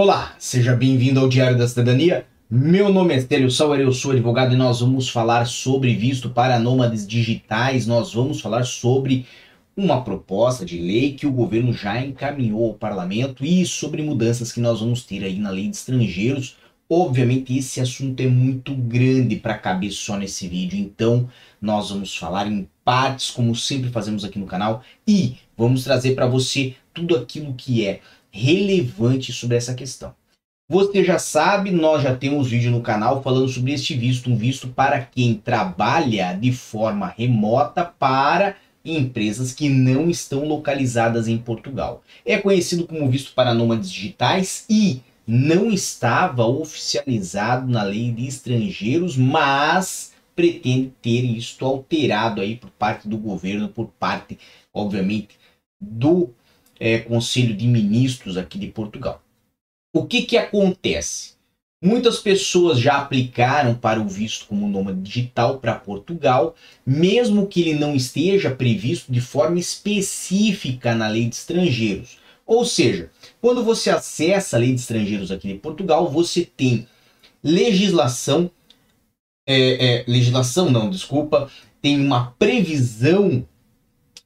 Olá, seja bem-vindo ao Diário da Cidadania. Meu nome é Célio Sauer, eu sou advogado e nós vamos falar sobre visto para nômades digitais. Nós vamos falar sobre uma proposta de lei que o governo já encaminhou ao parlamento e sobre mudanças que nós vamos ter aí na lei de estrangeiros. Obviamente esse assunto é muito grande para caber só nesse vídeo, então nós vamos falar em partes, como sempre fazemos aqui no canal, e vamos trazer para você tudo aquilo que é relevante sobre essa questão. Você já sabe, nós já temos vídeo no canal falando sobre este visto, um visto para quem trabalha de forma remota para empresas que não estão localizadas em Portugal. É conhecido como visto para nômades digitais e não estava oficializado na lei de estrangeiros, mas pretende ter isto alterado aí por parte do governo, por parte, obviamente, do é, Conselho de Ministros aqui de Portugal. O que que acontece? Muitas pessoas já aplicaram para o visto como nômade digital para Portugal, mesmo que ele não esteja previsto de forma específica na lei de estrangeiros. Ou seja, quando você acessa a lei de estrangeiros aqui de Portugal, você tem legislação, é, é, legislação não, desculpa, tem uma previsão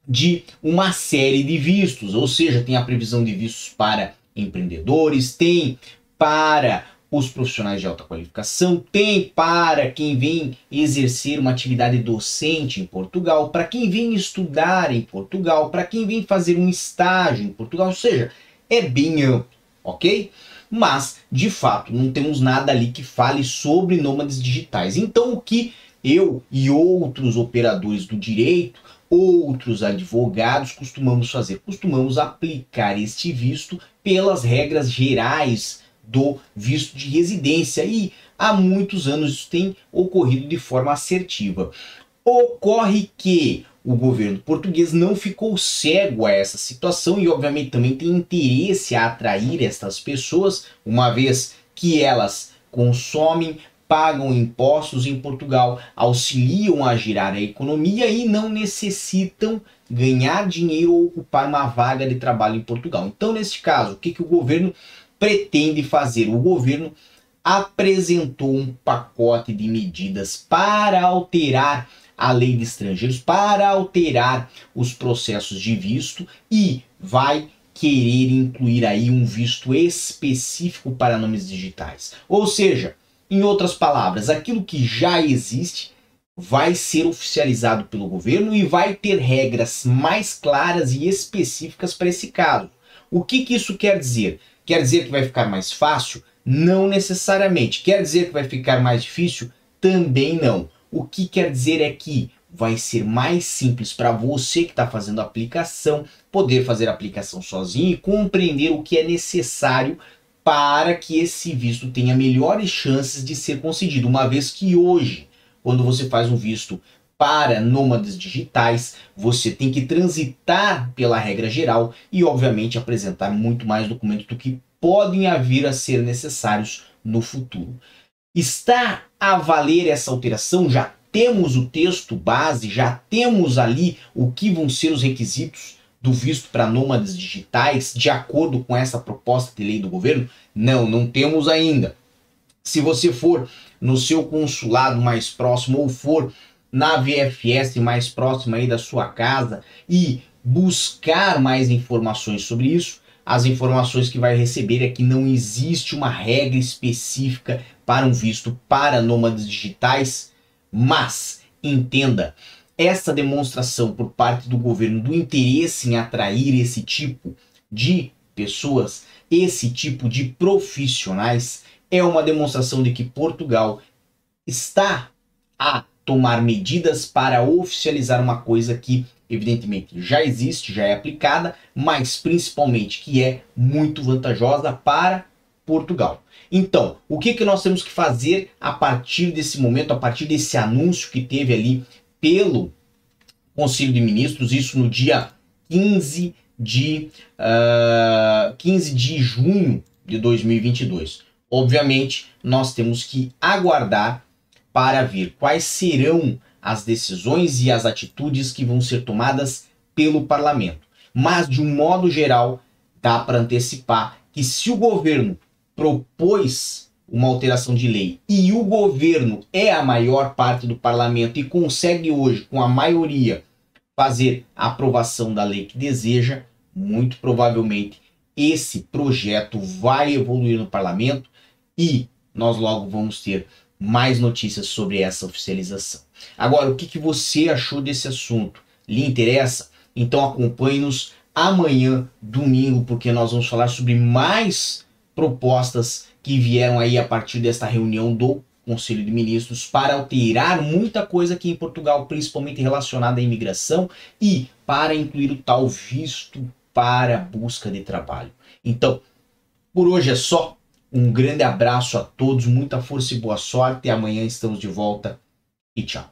de uma série de vistos, ou seja, tem a previsão de vistos para empreendedores, tem para os profissionais de alta qualificação, tem para quem vem exercer uma atividade docente em Portugal, para quem vem estudar em Portugal, para quem vem fazer um estágio em Portugal, ou seja, é bem amplo, ok? Mas, de fato, não temos nada ali que fale sobre nômades digitais. Então, o que eu e outros operadores do direito, outros advogados costumamos fazer? Costumamos aplicar este visto pelas regras gerais do visto de residência e há muitos anos isso tem ocorrido de forma assertiva. Ocorre que o governo português não ficou cego a essa situação e, obviamente, também tem interesse a atrair estas pessoas, uma vez que elas consomem, pagam impostos em Portugal, auxiliam a girar a economia e não necessitam ganhar dinheiro ou ocupar uma vaga de trabalho em Portugal. Então, neste caso, o que, que o governo pretende fazer? O governo apresentou um pacote de medidas para alterar a lei de estrangeiros, para alterar os processos de visto e vai querer incluir aí um visto específico para nomes digitais. Ou seja, em outras palavras, aquilo que já existe vai ser oficializado pelo governo e vai ter regras mais claras e específicas para esse caso. O que, que isso quer dizer? Quer dizer que vai ficar mais fácil? Não necessariamente. Quer dizer que vai ficar mais difícil? Também não. O que quer dizer é que vai ser mais simples para você que está fazendo a aplicação poder fazer a aplicação sozinho e compreender o que é necessário para que esse visto tenha melhores chances de ser concedido, uma vez que hoje, quando você faz um visto para nômades digitais, você tem que transitar pela regra geral e, obviamente, apresentar muito mais documentos do que podem vir a ser necessários no futuro. Está a valer essa alteração? Já temos o texto base, já temos ali o que vão ser os requisitos do visto para nômades digitais de acordo com essa proposta de lei do governo? Não, não temos ainda. Se você for no seu consulado mais próximo ou for na VFS mais próxima aí da sua casa e buscar mais informações sobre isso, as informações que vai receber é que não existe uma regra específica para um visto para nômades digitais, mas entenda, essa demonstração por parte do governo do interesse em atrair esse tipo de pessoas, esse tipo de profissionais, é uma demonstração de que Portugal está a tomar medidas para oficializar uma coisa que evidentemente já existe, já é aplicada, mas principalmente que é muito vantajosa para Portugal. Então, o que, que nós temos que fazer a partir desse momento, a partir desse anúncio que teve ali pelo Conselho de Ministros, isso no dia 15 de, uh, ah, 15 de junho de 2022. Obviamente, nós temos que aguardar para ver quais serão as decisões e as atitudes que vão ser tomadas pelo parlamento. Mas, de um modo geral, dá para antecipar que se o governo propôs uma alteração de lei e o governo é a maior parte do parlamento e consegue hoje, com a maioria, fazer a aprovação da lei que deseja, muito provavelmente esse projeto vai evoluir no parlamento e nós logo vamos ter mais notícias sobre essa oficialização. Agora, o que, que você achou desse assunto? Lhe interessa? Então acompanhe-nos amanhã, domingo, porque nós vamos falar sobre mais propostas que vieram aí a partir desta reunião do Conselho de Ministros para alterar muita coisa aqui em Portugal, principalmente relacionada à imigração e para incluir o tal visto para busca de trabalho. Então, por hoje é só. Um grande abraço a todos, muita força e boa sorte. Amanhã estamos de volta e tchau.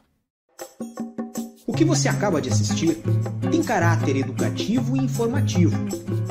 O que você acaba de assistir tem caráter educativo e informativo.